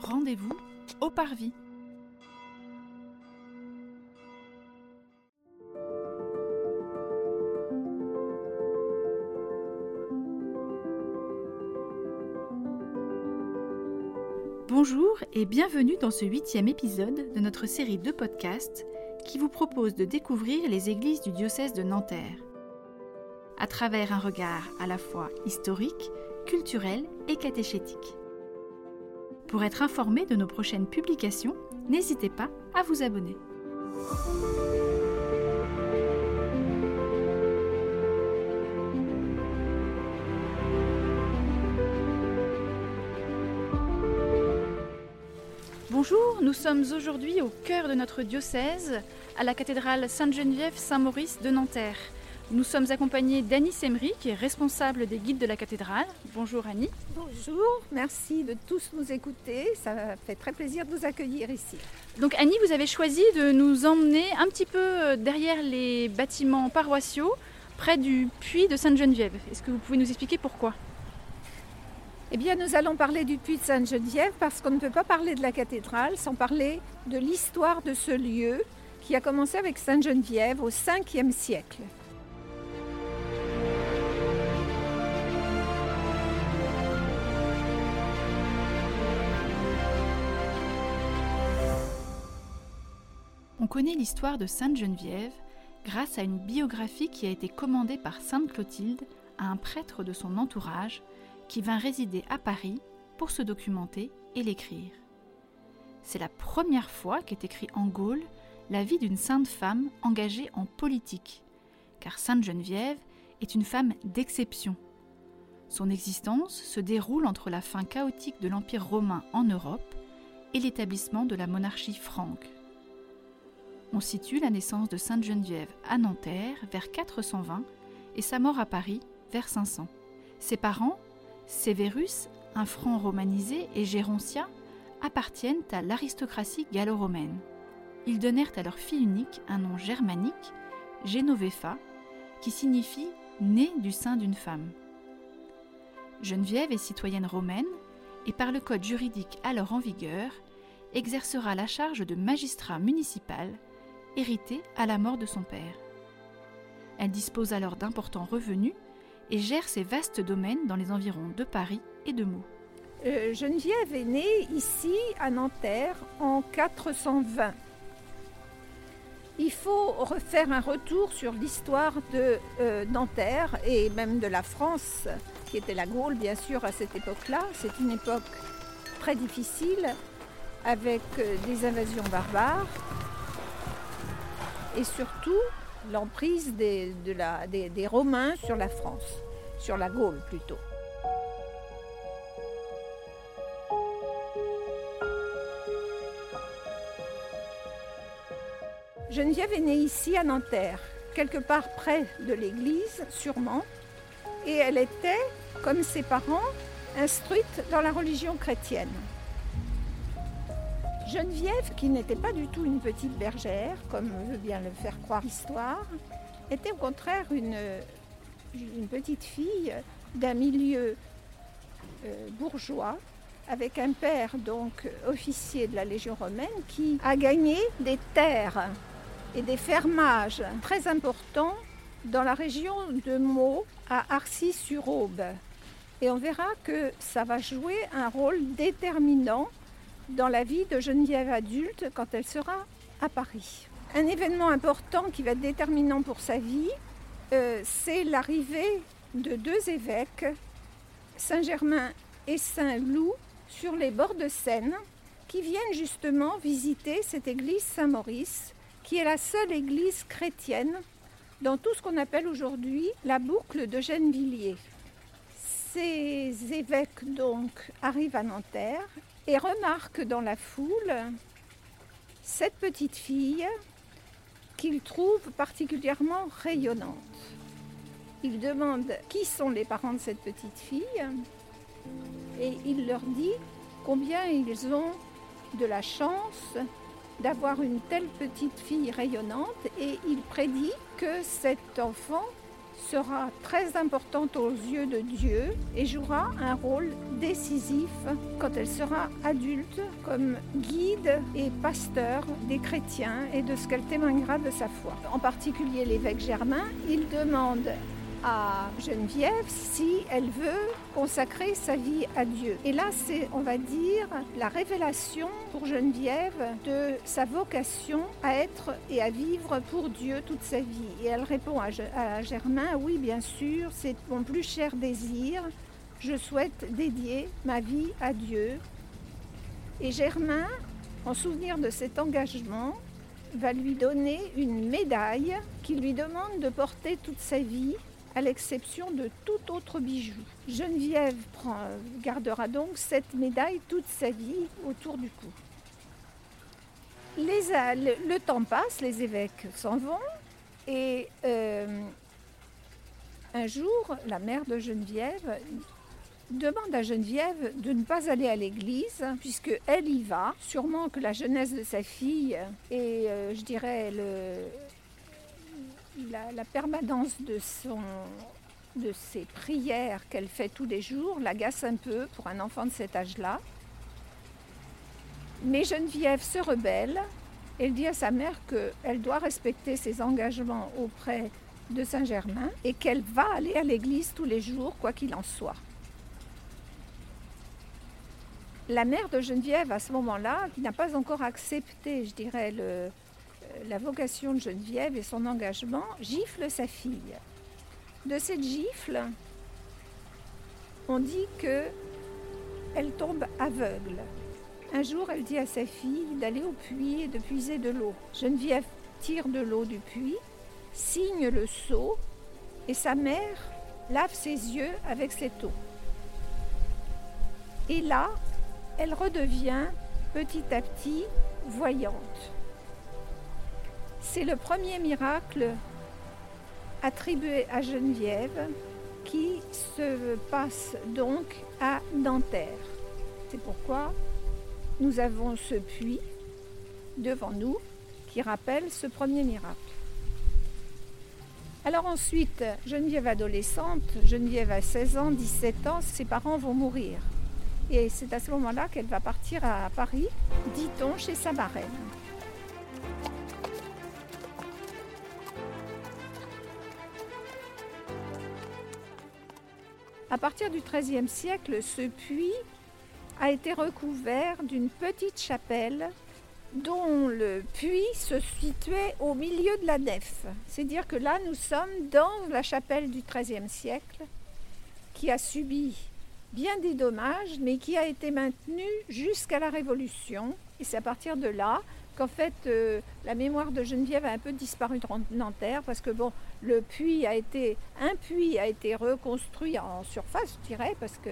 rendez-vous au Parvis. Bonjour et bienvenue dans ce huitième épisode de notre série de podcasts qui vous propose de découvrir les églises du diocèse de Nanterre à travers un regard à la fois historique, culturel et catéchétique. Pour être informé de nos prochaines publications, n'hésitez pas à vous abonner. Bonjour, nous sommes aujourd'hui au cœur de notre diocèse, à la cathédrale Sainte-Geneviève-Saint-Maurice de Nanterre. Nous sommes accompagnés d'Annie Semry, qui est responsable des guides de la cathédrale. Bonjour Annie. Bonjour, merci de tous nous écouter. Ça fait très plaisir de vous accueillir ici. Donc Annie, vous avez choisi de nous emmener un petit peu euh, derrière les bâtiments paroissiaux, près du puits de Sainte-Geneviève. Est-ce que vous pouvez nous expliquer pourquoi? Eh bien, nous allons parler du puits de Sainte-Geneviève parce qu'on ne peut pas parler de la cathédrale sans parler de l'histoire de ce lieu qui a commencé avec Sainte-Geneviève au 5e siècle. Connaît l'histoire de Sainte Geneviève grâce à une biographie qui a été commandée par Sainte Clotilde à un prêtre de son entourage qui vint résider à Paris pour se documenter et l'écrire. C'est la première fois qu'est écrit en Gaule la vie d'une sainte femme engagée en politique, car Sainte Geneviève est une femme d'exception. Son existence se déroule entre la fin chaotique de l'Empire romain en Europe et l'établissement de la monarchie franque on situe la naissance de Sainte Geneviève à Nanterre vers 420 et sa mort à Paris vers 500. Ses parents, Sévérus, un franc romanisé, et Géroncia, appartiennent à l'aristocratie gallo-romaine. Ils donnèrent à leur fille unique un nom germanique, Genovefa, qui signifie né du sein d'une femme. Geneviève est citoyenne romaine et par le code juridique alors en vigueur, exercera la charge de magistrat municipal héritée à la mort de son père. Elle dispose alors d'importants revenus et gère ses vastes domaines dans les environs de Paris et de Meaux. Euh, Geneviève est née ici à Nanterre en 420. Il faut refaire un retour sur l'histoire de euh, Nanterre et même de la France, qui était la Gaule bien sûr à cette époque-là. C'est une époque très difficile avec euh, des invasions barbares, et surtout l'emprise des, Romains sur la France, sur la Gaule plutôt. Geneviève est née ici à Nanterre, quelque part près de l'église, sûrement, et elle était, comme ses parents, instruite dans la religion chrétienne. Geneviève, qui n'était pas du tout une petite bergère, comme veut bien le faire croire l'histoire, était au contraire une, petite fille d'un milieu euh, bourgeois, avec un père donc officier de la Légion romaine qui a gagné des terres et des fermages très importants dans la région de Meaux à Arcis-sur-Aube. Et on verra que ça va jouer un rôle déterminant dans la vie de Geneviève adulte quand elle sera à Paris. Un événement important qui va être déterminant pour sa vie, euh, c'est l'arrivée de deux évêques, Saint-Germain et Saint-Loup, sur les bords de Seine, qui viennent justement visiter cette église Saint-Maurice, qui est la seule église chrétienne dans tout ce qu'on appelle aujourd'hui la boucle de Gennevilliers. Ces évêques donc arrivent à Nanterre et remarque dans la foule cette petite fille qu'il trouve particulièrement rayonnante. Il demande qui sont les parents de cette petite fille et il leur dit combien ils ont de la chance d'avoir une telle petite fille rayonnante et il prédit que cet enfant sera très importante aux yeux de Dieu et jouera un rôle décisif quand elle sera adulte comme guide et pasteur des chrétiens et de ce qu'elle témoignera de sa foi. En particulier l'évêque Germain, il demande à Geneviève si elle veut consacrer sa vie à Dieu. Et là, c'est, on va dire, la révélation pour Geneviève de sa vocation à être et à vivre pour Dieu toute sa vie. Et elle répond à, Germain, oui, bien sûr, c'est mon plus cher désir. Je souhaite dédier ma vie à Dieu. Et Germain, en souvenir de cet engagement, va lui donner une médaille qu'il lui demande de porter toute sa vie à l'exception de tout autre bijou. Geneviève gardera donc cette médaille toute sa vie autour du cou. le, temps passe, les évêques s'en vont et euh, un jour, la mère de Geneviève demande à Geneviève de ne pas aller à l'église puisque elle y va. Sûrement que la jeunesse de sa fille et euh, je dirais le, la, permanence de, son, de ses prières qu'elle fait tous les jours l'agace un peu pour un enfant de cet âge-là. Mais Geneviève se rebelle. Elle dit à sa mère qu'elle doit respecter ses engagements auprès de Saint-Germain et qu'elle va aller à l'église tous les jours, quoi qu'il en soit. La mère de Geneviève, à ce moment-là, qui n'a pas encore accepté, je dirais, le, la vocation de Geneviève et son engagement, gifle sa fille. De cette gifle, on dit que elle tombe aveugle. Un jour, elle dit à sa fille d'aller au puits et de puiser de l'eau. Geneviève tire de l'eau du puits, signe le seau et sa mère lave ses yeux avec cette eau. Et là, elle redevient petit à petit voyante. C'est le premier miracle attribué à Geneviève qui se passe donc à Nanterre. C'est pourquoi nous avons ce puits devant nous qui rappelle ce premier miracle. Alors ensuite, Geneviève adolescente, Geneviève a 16 ans, 17 ans, ses parents vont mourir. Et c'est à ce moment-là qu'elle va partir à Paris, dit-on, chez sa marraine. À partir du XIIIe siècle, ce puits a été recouvert d'une petite chapelle dont le puits se situait au milieu de la nef. C'est dire que là, nous sommes dans la chapelle du XIIIe siècle qui a subi bien des dommages, mais qui a été maintenue jusqu'à la Révolution. Et c'est à partir de là qu'en fait euh, la mémoire de Geneviève a un peu disparu de Nanterre parce que bon, le puits a été, un puits a été reconstruit en surface, je dirais, parce que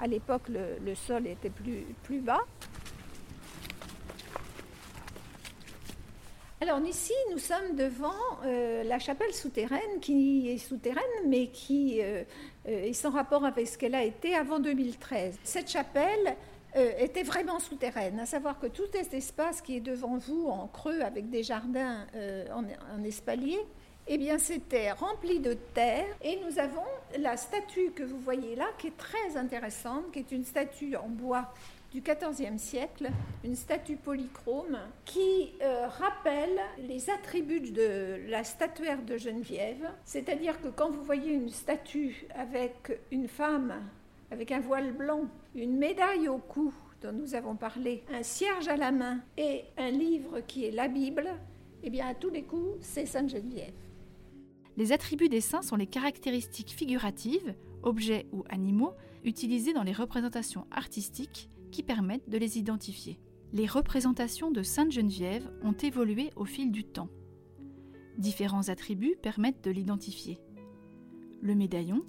à l'époque le, sol était plus, plus bas. Alors ici, nous sommes devant euh, la chapelle souterraine, qui est souterraine, mais qui euh, est sans rapport avec ce qu'elle a été avant 2013. Cette chapelle, euh, était vraiment souterraine, à savoir que tout cet espace qui est devant vous en creux avec des jardins euh, en, espalier, eh bien c'était rempli de terre et nous avons la statue que vous voyez là qui est très intéressante, qui est une statue en bois du XIVe siècle, une statue polychrome qui euh, rappelle les attributs de la statuaire de Geneviève, c'est-à-dire que quand vous voyez une statue avec une femme avec un voile blanc, une médaille au cou dont nous avons parlé, un cierge à la main et un livre qui est la Bible, eh bien à tous les coups, c'est Sainte Geneviève. Les attributs des saints sont les caractéristiques figuratives, objets ou animaux, utilisés dans les représentations artistiques qui permettent de les identifier. Les représentations de Sainte Geneviève ont évolué au fil du temps. Différents attributs permettent de l'identifier. Le médaillon,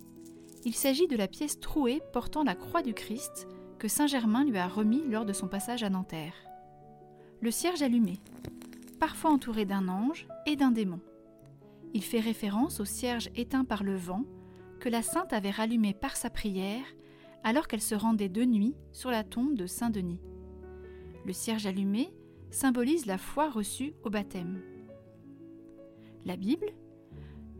il s'agit de la pièce trouée portant la croix du Christ que Saint Germain lui a remis lors de son passage à Nanterre. Le cierge allumé, parfois entouré d'un ange et d'un démon. Il fait référence au cierge éteint par le vent que la sainte avait rallumé par sa prière alors qu'elle se rendait de nuit sur la tombe de Saint Denis. Le cierge allumé symbolise la foi reçue au baptême. La Bible,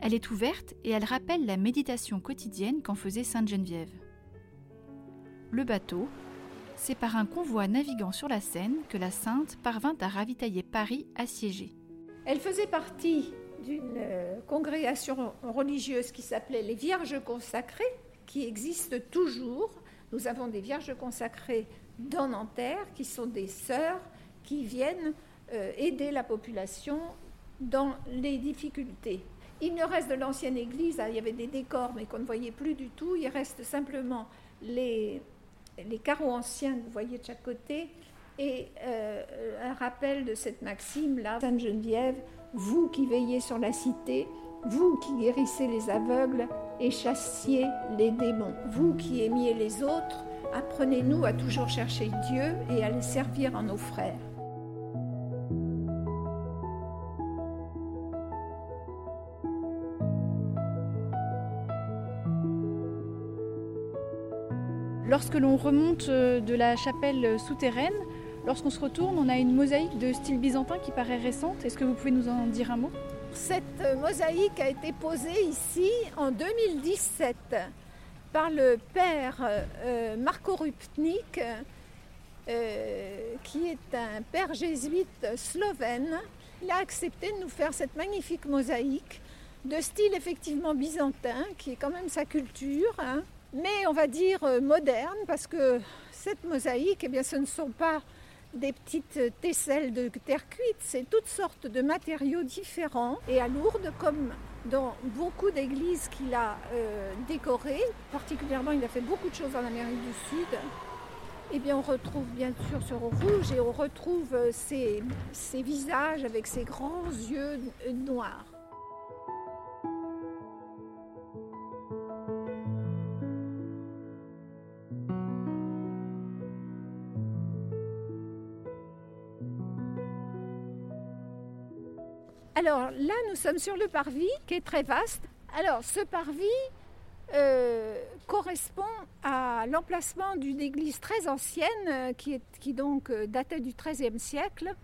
Elle est ouverte et elle rappelle la méditation quotidienne qu'en faisait Sainte Geneviève. Le bateau, c'est par un convoi naviguant sur la Seine que la Sainte parvint à ravitailler Paris assiégé. Elle faisait partie d'une euh, congrégation religieuse qui s'appelait les Vierges consacrées, qui existe toujours. Nous avons des Vierges consacrées dans Nanterre, qui sont des sœurs qui viennent euh, aider la population dans les difficultés. Il ne reste de l'ancienne église, il y avait des décors mais qu'on ne voyait plus du tout, il reste simplement les, les carreaux anciens vous voyez de chaque côté et euh, un rappel de cette maxime-là, Sainte Geneviève, vous qui veillez sur la cité, vous qui guérissez les aveugles et chassiez les démons, vous qui aimiez les autres, apprenez-nous à toujours chercher Dieu et à les servir en nos frères. Lorsque l'on remonte euh, de la chapelle souterraine, lorsqu'on se retourne, on a une mosaïque de style byzantin qui paraît récente. Est-ce que vous pouvez nous en dire un mot? Cette euh, mosaïque a été posée ici en 2017 par le père euh, Marco Rupnik, qui est un père jésuite slovène. Il a accepté de nous faire cette magnifique mosaïque de style effectivement byzantin, qui est quand même sa culture. Hein mais on va dire euh, moderne, parce que cette mosaïque, eh bien, ce ne sont pas des petites tesselles de terre cuite, c'est toutes sortes de matériaux différents. Et à Lourdes, comme dans beaucoup d'églises qu'il a euh, décorées, particulièrement il a fait beaucoup de choses en Amérique du Sud, eh bien on retrouve bien sûr ce rouge et on retrouve euh, ces visages avec ces grands yeux noirs. Alors là, nous sommes sur le parvis qui est très vaste. Alors ce parvis euh, correspond à l'emplacement d'une église très ancienne euh, qui, donc euh, datait du XIIIe siècle.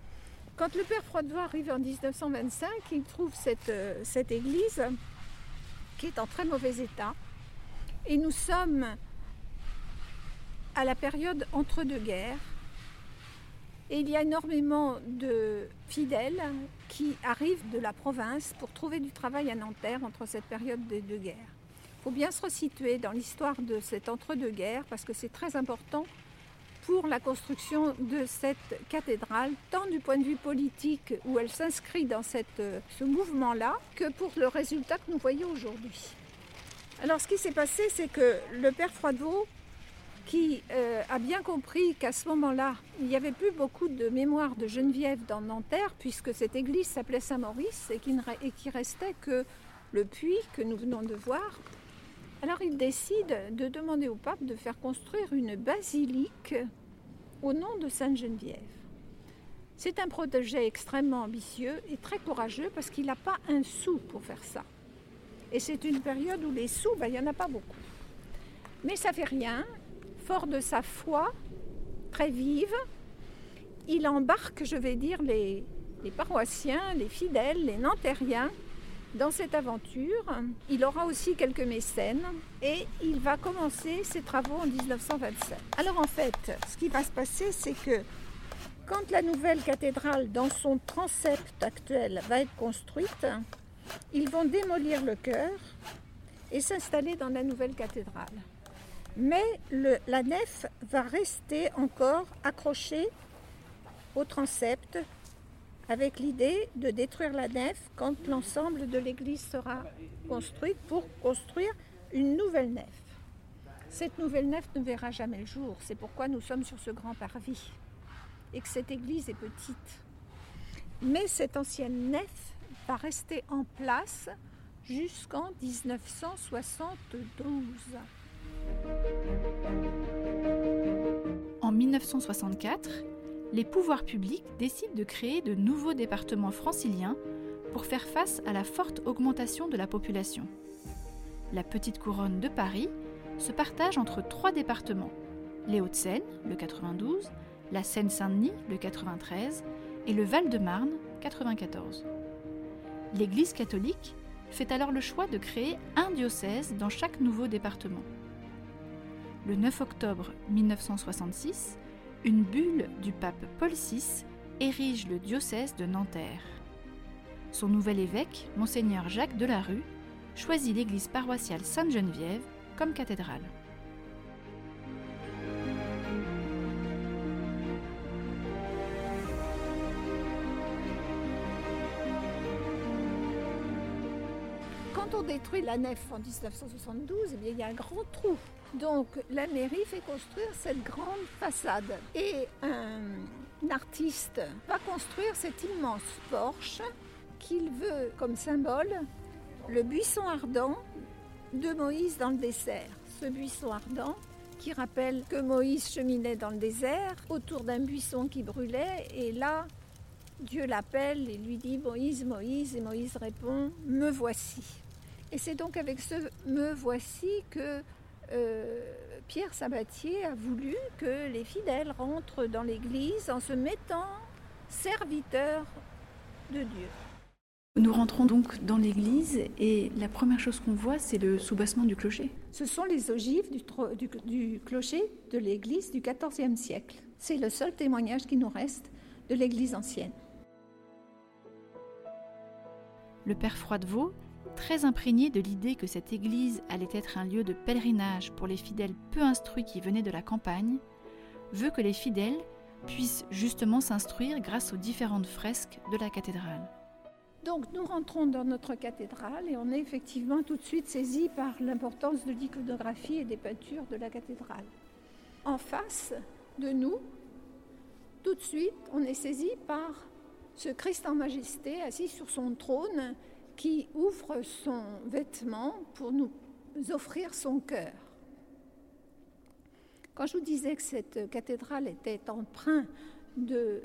Quand le père Froidois arrive en 1925, il trouve cette, cette église qui est en très mauvais état. Et nous sommes à la période entre deux guerres. Et il y a énormément de fidèles qui arrivent de la province pour trouver du travail à Nanterre entre cette période des deux guerres. Il faut bien se resituer dans l'histoire de cet entre-deux-guerres parce que c'est très important pour la construction de cette cathédrale, tant du point de vue politique où elle s'inscrit dans cette, ce mouvement-là, que pour le résultat que nous voyons aujourd'hui. Alors ce qui s'est passé, c'est que le père Froidevaux qui euh, a bien compris qu'à ce moment-là, il n'y avait plus beaucoup de mémoire de Geneviève dans Nanterre, puisque cette église s'appelait Saint-Maurice et qu'il ne restait que le puits que nous venons de voir. Alors il décide de demander au pape de faire construire une basilique au nom de Sainte Geneviève. C'est un projet extrêmement ambitieux et très courageux parce qu'il n'a pas un sou pour faire ça. Et c'est une période où les sous, ben, il n'y en a pas beaucoup. Mais ça fait rien, de sa foi très vive, il embarque, je vais dire, les, paroissiens, les fidèles, les nantériens dans cette aventure. Il aura aussi quelques mécènes et il va commencer ses travaux en 1927. Alors en fait, ce qui va se passer, c'est que quand la nouvelle cathédrale, dans son transept actuel, va être construite, ils vont démolir le chœur et s'installer dans la nouvelle cathédrale mais la nef va rester encore accrochée au transept avec l'idée de détruire la nef quand l'ensemble de l'église sera construite pour construire une nouvelle nef. Cette nouvelle nef ne verra jamais le jour, c'est pourquoi nous sommes sur ce grand parvis et que cette église est petite. Mais cette ancienne nef va rester en place jusqu'en 1972. En 1964, les pouvoirs publics décident de créer de nouveaux départements franciliens pour faire face à la forte augmentation de la population. La petite couronne de Paris se partage entre trois départements, les Hauts-de-Seine, le 92, la Seine-Saint-Denis, le 93, et le Val-de-Marne, 94. L'Église catholique fait alors le choix de créer un diocèse dans chaque nouveau département. Le 9 octobre 1966, une bulle du pape Paul VI érige le diocèse de Nanterre. Son nouvel évêque, monseigneur Jacques Delarue, choisit l'église paroissiale Sainte-Geneviève comme cathédrale. Quand on détruit la nef en 1972, eh il y a un grand trou. Donc la mairie fait construire cette grande façade. Et un artiste va construire cet immense porche qu'il veut comme symbole le buisson ardent de Moïse dans le désert. Ce buisson ardent qui rappelle que Moïse cheminait dans le désert autour d'un buisson qui brûlait et là Dieu l'appelle et lui dit Moïse, Moïse et Moïse répond Me voici. Et c'est donc avec ce Me voici que euh, Pierre Sabatier a voulu que les fidèles rentrent dans l'église en se mettant serviteurs de Dieu. Nous rentrons donc dans l'église et la première chose qu'on voit, c'est le soubassement du clocher. Ce sont les ogives du, du clocher de l'église du XIVe siècle. C'est le seul témoignage qui nous reste de l'église ancienne. Le père Froidevaux, très imprégné de l'idée que cette église allait être un lieu de pèlerinage pour les fidèles peu instruits qui venaient de la campagne, veut que les fidèles puissent justement s'instruire grâce aux différentes fresques de la cathédrale. Donc nous rentrons dans notre cathédrale et on est effectivement tout de suite saisi par l'importance de l'iconographie et des peintures de la cathédrale. En face de nous, tout de suite, on est saisi par ce Christ en majesté assis sur son trône qui ouvre son vêtement pour nous offrir son cœur. Quand je vous disais que cette cathédrale était empreinte de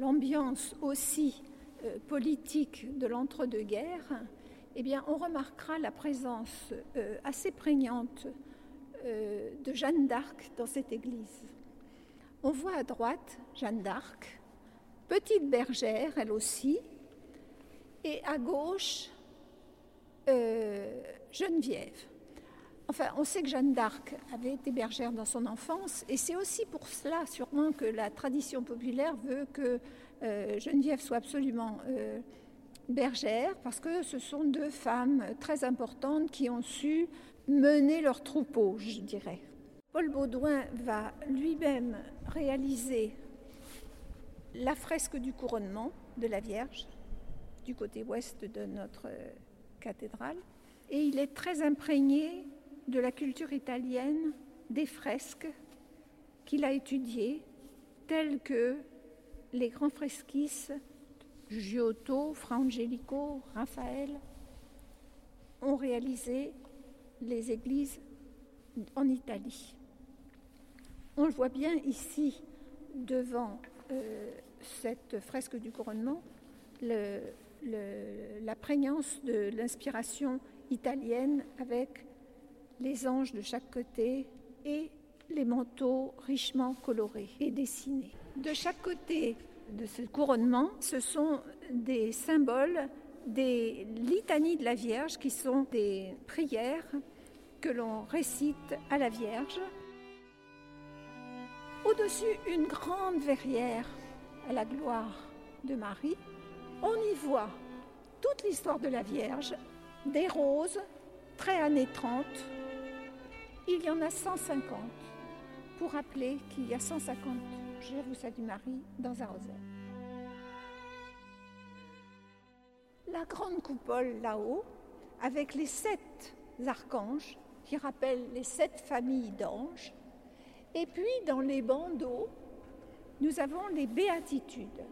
l'ambiance aussi euh, politique de l'entre-deux-guerres, eh bien, on remarquera la présence euh, assez prégnante euh, de Jeanne d'Arc dans cette église. On voit à droite Jeanne d'Arc, petite bergère, elle aussi, et à gauche Geneviève. Enfin, on sait que Jeanne d'Arc avait été bergère dans son enfance, et c'est aussi pour cela, sûrement, que la tradition populaire veut que euh, Geneviève soit absolument euh, bergère, parce que ce sont deux femmes très importantes qui ont su mener leur troupeau, je dirais. Paul Baudouin va lui-même réaliser la fresque du couronnement de la Vierge du côté ouest de notre euh, cathédrale. Et il est très imprégné de la culture italienne, des fresques qu'il a étudiées, telles que les grands fresquistes, Giotto, Fra Angelico, Raphaël, ont réalisé les églises en Italie. On le voit bien ici, devant euh, cette fresque du couronnement, la prégnance de l'inspiration italienne avec les anges de chaque côté et les manteaux richement colorés et dessinés. De chaque côté de ce couronnement, ce sont des symboles des litanies de la Vierge qui sont des prières que l'on récite à la Vierge. Au-dessus, une grande verrière à la gloire de Marie. On y voit toute l'histoire de la Vierge, des roses, très années 30. Il y en a 150 pour rappeler qu'il y a 150 Je vous salue Marie dans un rosaire. La grande coupole là-haut, avec les sept archanges qui rappellent les sept familles d'anges. Et puis dans les bandeaux, nous avons les béatitudes.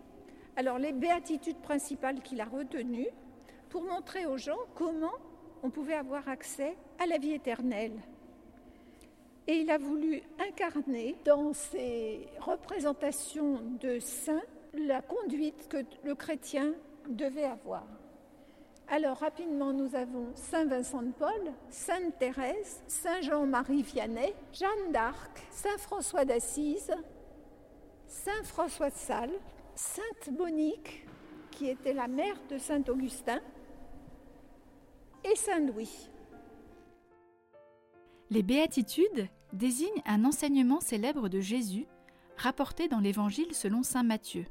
Alors les béatitudes principales qu'il a retenues pour montrer aux gens comment on pouvait avoir accès à la vie éternelle, et il a voulu incarner dans ses représentations de saints la conduite que le chrétien devait avoir. Alors rapidement, nous avons Saint Vincent de Paul, Sainte Thérèse, Saint Jean-Marie Vianney, Jeanne d'Arc, Saint François d'Assise, Saint François de Sales, Sainte Monique, qui était la mère de Saint Augustin, et Saint Louis. Les béatitudes désignent un enseignement célèbre de Jésus rapporté dans l'Évangile selon Saint Matthieu.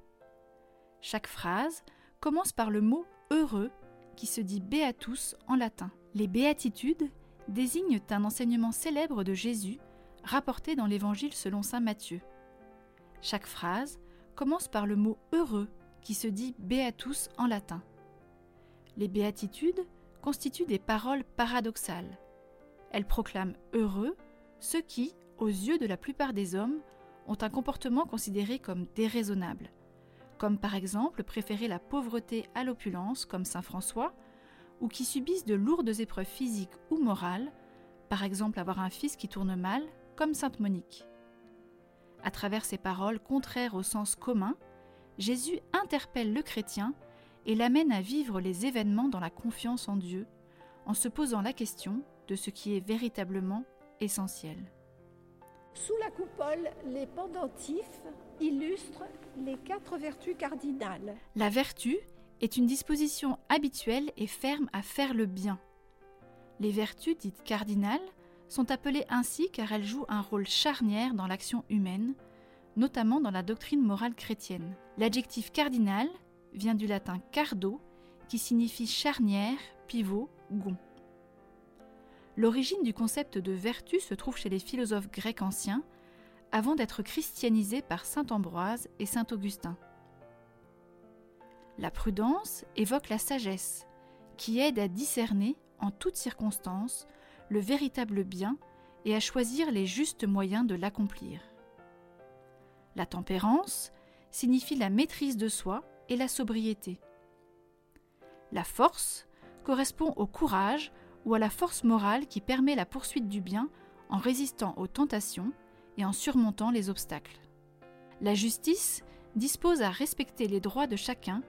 Chaque phrase commence par le mot heureux qui se dit beatus en latin. Les béatitudes désignent un enseignement célèbre de Jésus rapporté dans l'Évangile selon Saint Matthieu. Chaque phrase commence par le mot heureux qui se dit beatus en latin. Les béatitudes constituent des paroles paradoxales. Elles proclament heureux ceux qui, aux yeux de la plupart des hommes, ont un comportement considéré comme déraisonnable, comme par exemple préférer la pauvreté à l'opulence comme Saint François, ou qui subissent de lourdes épreuves physiques ou morales, par exemple avoir un fils qui tourne mal, comme Sainte Monique. À travers ces paroles contraires au sens commun, Jésus interpelle le chrétien et l'amène à vivre les événements dans la confiance en Dieu, en se posant la question de ce qui est véritablement essentiel. Sous la coupole, les pendentifs illustrent les quatre vertus cardinales. La vertu est une disposition habituelle et ferme à faire le bien. Les vertus dites cardinales sont appelées ainsi car elles jouent un rôle charnière dans l'action humaine, notamment dans la doctrine morale chrétienne. L'adjectif cardinal vient du latin cardo, qui signifie charnière, pivot, gond. L'origine du concept de vertu se trouve chez les philosophes grecs anciens, avant d'être christianisés par saint Ambroise et saint Augustin. La prudence évoque la sagesse, qui aide à discerner, en toutes circonstances, le véritable bien et à choisir les justes moyens de l'accomplir. La tempérance signifie la maîtrise de soi et la sobriété. La force correspond au courage ou à la force morale qui permet la poursuite du bien en résistant aux tentations et en surmontant les obstacles. La justice dispose à respecter les droits de chacun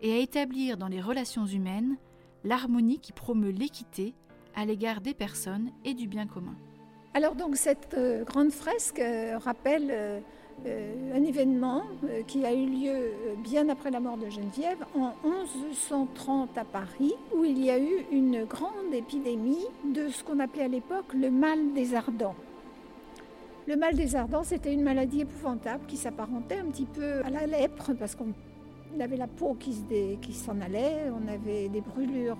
et à établir dans les relations humaines l'harmonie qui promeut l'équité à l'égard des personnes et du bien commun. Alors donc cette euh, grande fresque euh, rappelle euh, un événement qui a eu lieu bien après la mort de Geneviève en 1130 à Paris où il y a eu une grande épidémie de ce qu'on appelait à l'époque le mal des ardents. Le mal des ardents, c'était une maladie épouvantable qui s'apparentait un petit peu à la lèpre parce qu'on avait la peau qui s'en allait, on avait des brûlures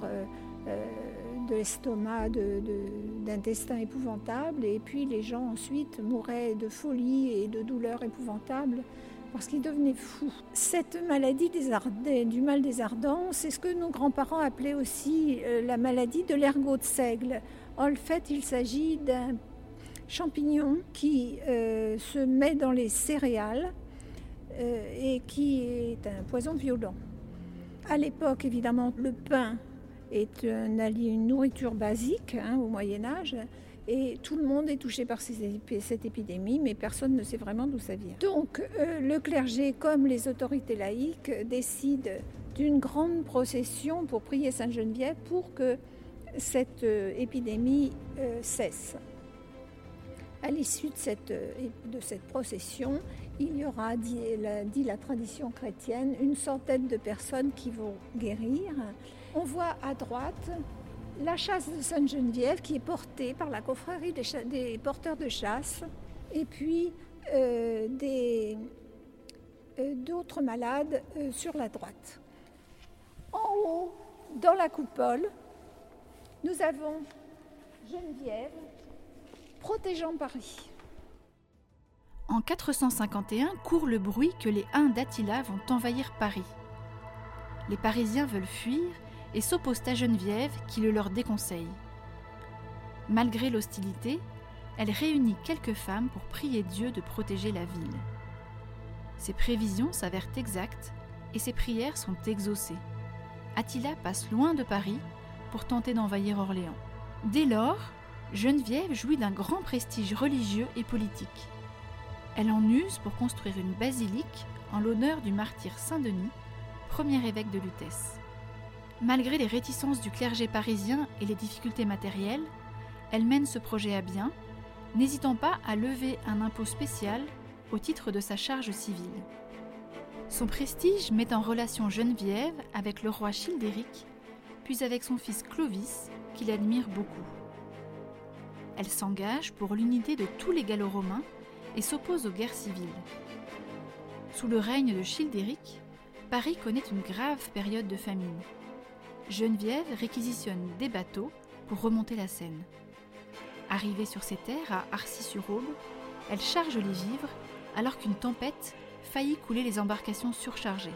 de l'estomac, d'intestin épouvantable, et puis les gens ensuite mouraient de folie et de douleurs épouvantables parce qu'ils devenaient fous. Cette maladie des du mal des ardents, c'est ce que nos grands-parents appelaient aussi euh, la maladie de l'ergot de seigle. En fait, il s'agit d'un champignon qui euh, se met dans les céréales euh, et qui est un poison violent. À l'époque, évidemment, le pain est une nourriture basique hein, au Moyen Âge. Et tout le monde est touché par cette épidémie, mais personne ne sait vraiment d'où ça vient. Donc euh, le clergé, comme les autorités laïques, décident d'une grande procession pour prier Sainte Geneviève pour que cette euh, épidémie euh, cesse. À l'issue de cette, procession, il y aura, dit la tradition chrétienne, une centaine de personnes qui vont guérir. On voit à droite la chasse de Sainte-Geneviève qui est portée par la confrérie des, porteurs de chasse et puis euh, euh, d'autres malades euh, sur la droite. En haut, dans la coupole, nous avons Geneviève protégeant Paris. En 451 court le bruit que les Huns d'Attila vont envahir Paris. Les Parisiens veulent fuir et s'opposent à Geneviève qui le leur déconseille. Malgré l'hostilité, elle réunit quelques femmes pour prier Dieu de protéger la ville. Ses prévisions s'avèrent exactes et ses prières sont exaucées. Attila passe loin de Paris pour tenter d'envahir Orléans. Dès lors, Geneviève jouit d'un grand prestige religieux et politique. Elle en use pour construire une basilique en l'honneur du martyr Saint-Denis, premier évêque de Lutèce. Malgré les réticences du clergé parisien et les difficultés matérielles, elle mène ce projet à bien, n'hésitant pas à lever un impôt spécial au titre de sa charge civile. Son prestige met en relation Geneviève avec le roi Childéric, puis avec son fils Clovis, qu'il admire beaucoup. Elle s'engage pour l'unité de tous les Gallo-Romains et s'oppose aux guerres civiles. Sous le règne de Childéric, Paris connaît une grave période de famine. Geneviève réquisitionne des bateaux pour remonter la Seine. Arrivée sur ses terres à Arcis-sur-Aube, elle charge les vivres alors qu'une tempête faillit couler les embarcations surchargées.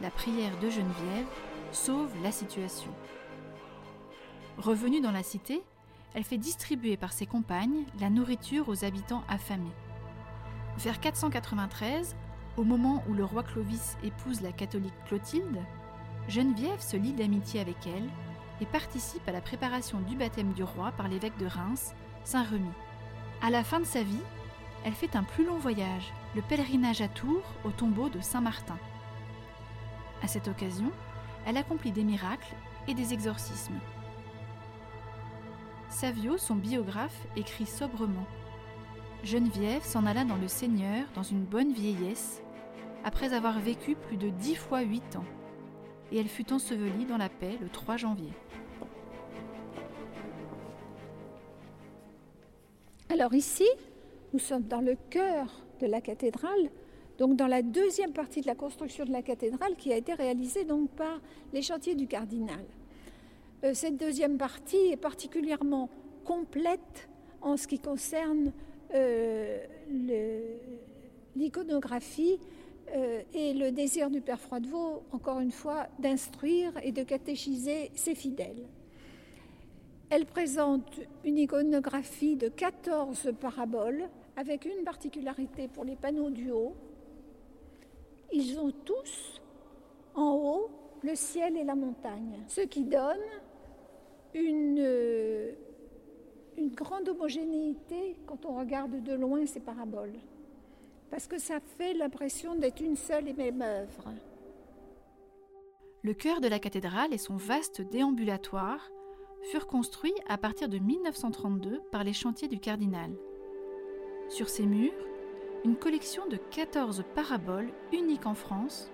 La prière de Geneviève sauve la situation. Revenue dans la cité, elle fait distribuer par ses compagnes la nourriture aux habitants affamés. Vers 493, au moment où le roi Clovis épouse la catholique Clotilde, Geneviève se lie d'amitié avec elle et participe à la préparation du baptême du roi par l'évêque de Reims, Saint-Remy. À la fin de sa vie, elle fait un plus long voyage, le pèlerinage à Tours au tombeau de Saint-Martin. À cette occasion, elle accomplit des miracles et des exorcismes. Savio, son biographe, écrit sobrement Geneviève s'en alla dans le Seigneur dans une bonne vieillesse, après avoir vécu plus de dix fois huit ans, et elle fut ensevelie dans la paix le 3 janvier. Alors ici, nous sommes dans le cœur de la cathédrale, donc dans la deuxième partie de la construction de la cathédrale qui a été réalisée donc par les chantiers du cardinal. Euh, cette deuxième partie est particulièrement complète en ce qui concerne euh, l'iconographie euh, et le désir du Père Froidevaux, encore une fois, d'instruire et de catéchiser ses fidèles. Elle présente une iconographie de 14 paraboles avec une particularité pour les panneaux du haut. Ils ont tous en haut le ciel et la montagne, ce qui donne une, une grande homogénéité quand on regarde de loin ces paraboles, parce que ça fait l'impression d'être une seule et même œuvre. Le cœur de la cathédrale et son vaste déambulatoire furent construits à partir de 1932 par les chantiers du cardinal. Sur ces murs, une collection de 14 paraboles uniques en France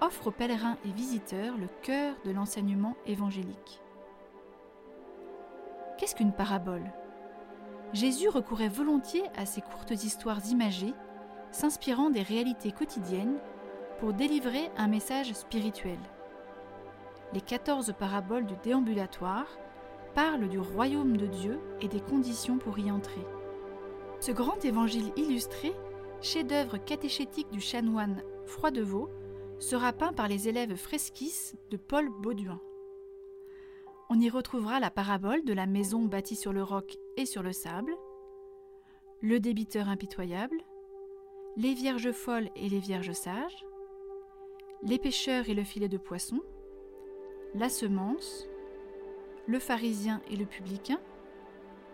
offre aux pèlerins et visiteurs le cœur de l'enseignement évangélique. Qu'est-ce qu'une parabole? Jésus recourait volontiers à ces courtes histoires imagées, s'inspirant des réalités quotidiennes pour délivrer un message spirituel. Les 14 paraboles du déambulatoire parle du royaume de Dieu et des conditions pour y entrer. Ce grand évangile illustré, chef-d'œuvre catéchétique du chanoine Froidevaux, sera peint par les élèves fresquistes de Paul Bauduin. On y retrouvera la parabole de la maison bâtie sur le roc et sur le sable, le débiteur impitoyable, les vierges folles et les vierges sages, les pêcheurs et le filet de poisson, la semence, le pharisien et le publicain,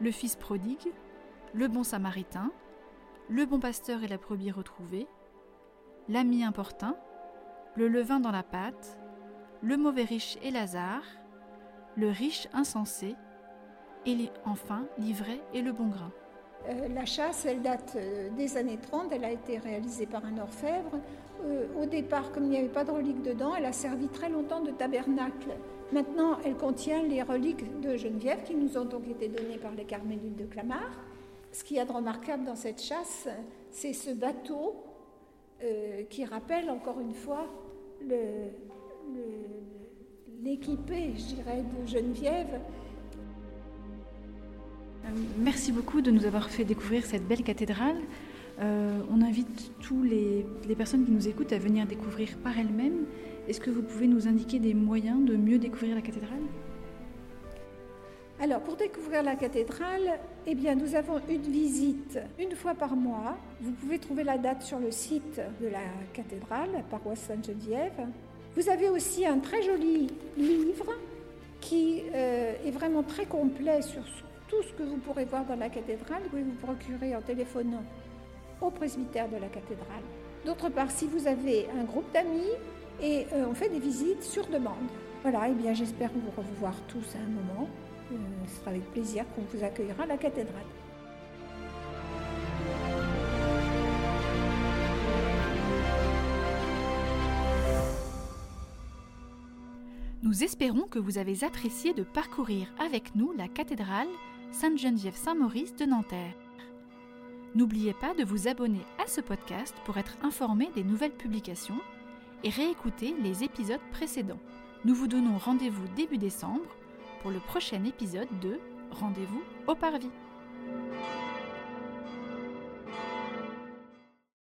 le fils prodigue, le bon samaritain, le bon pasteur et la brebis retrouvée, l'ami importun, le levain dans la pâte, le mauvais riche et Lazare, le riche insensé, et enfin l'ivraie et le bon grain. Euh, la chasse, elle date euh, des années 30, elle a été réalisée par un orfèvre. Euh, au départ, comme il n'y avait pas de reliques dedans, elle a servi très longtemps de tabernacle. Maintenant, elle contient les reliques de Geneviève qui nous ont donc été données par les carmélites de Clamart. Ce qu'il y a de remarquable dans cette chasse, c'est ce bateau qui rappelle encore une fois l'équipée, je dirais, de Geneviève merci beaucoup de nous avoir fait découvrir cette belle cathédrale. Euh, on invite tous les, personnes qui nous écoutent à venir découvrir par elles-mêmes. Est-ce que vous pouvez nous indiquer des moyens de mieux découvrir la cathédrale? Alors, pour découvrir la cathédrale, eh bien, nous avons une visite une fois par mois. Vous pouvez trouver la date sur le site de la cathédrale, la paroisse Sainte-Geneviève. Vous avez aussi un très joli livre qui euh, est vraiment très complet sur tout ce que vous pourrez voir dans la cathédrale, vous pouvez vous procurer en téléphonant au presbytère de la cathédrale. D'autre part, si vous avez un groupe d'amis et euh, on fait des visites sur demande. Voilà, et eh bien j'espère vous revoir tous à un moment. Euh, ce sera avec plaisir qu'on vous accueillera à la cathédrale. Nous Nous espérons que vous avez apprécié de parcourir avec nous la cathédrale Sainte-Geneviève-Saint-Maurice de Nanterre. N'oubliez pas de vous abonner à ce podcast pour être informé des nouvelles publications et réécouter les épisodes précédents. Nous vous donnons rendez-vous début décembre pour le prochain épisode de Rendez-vous au Parvis.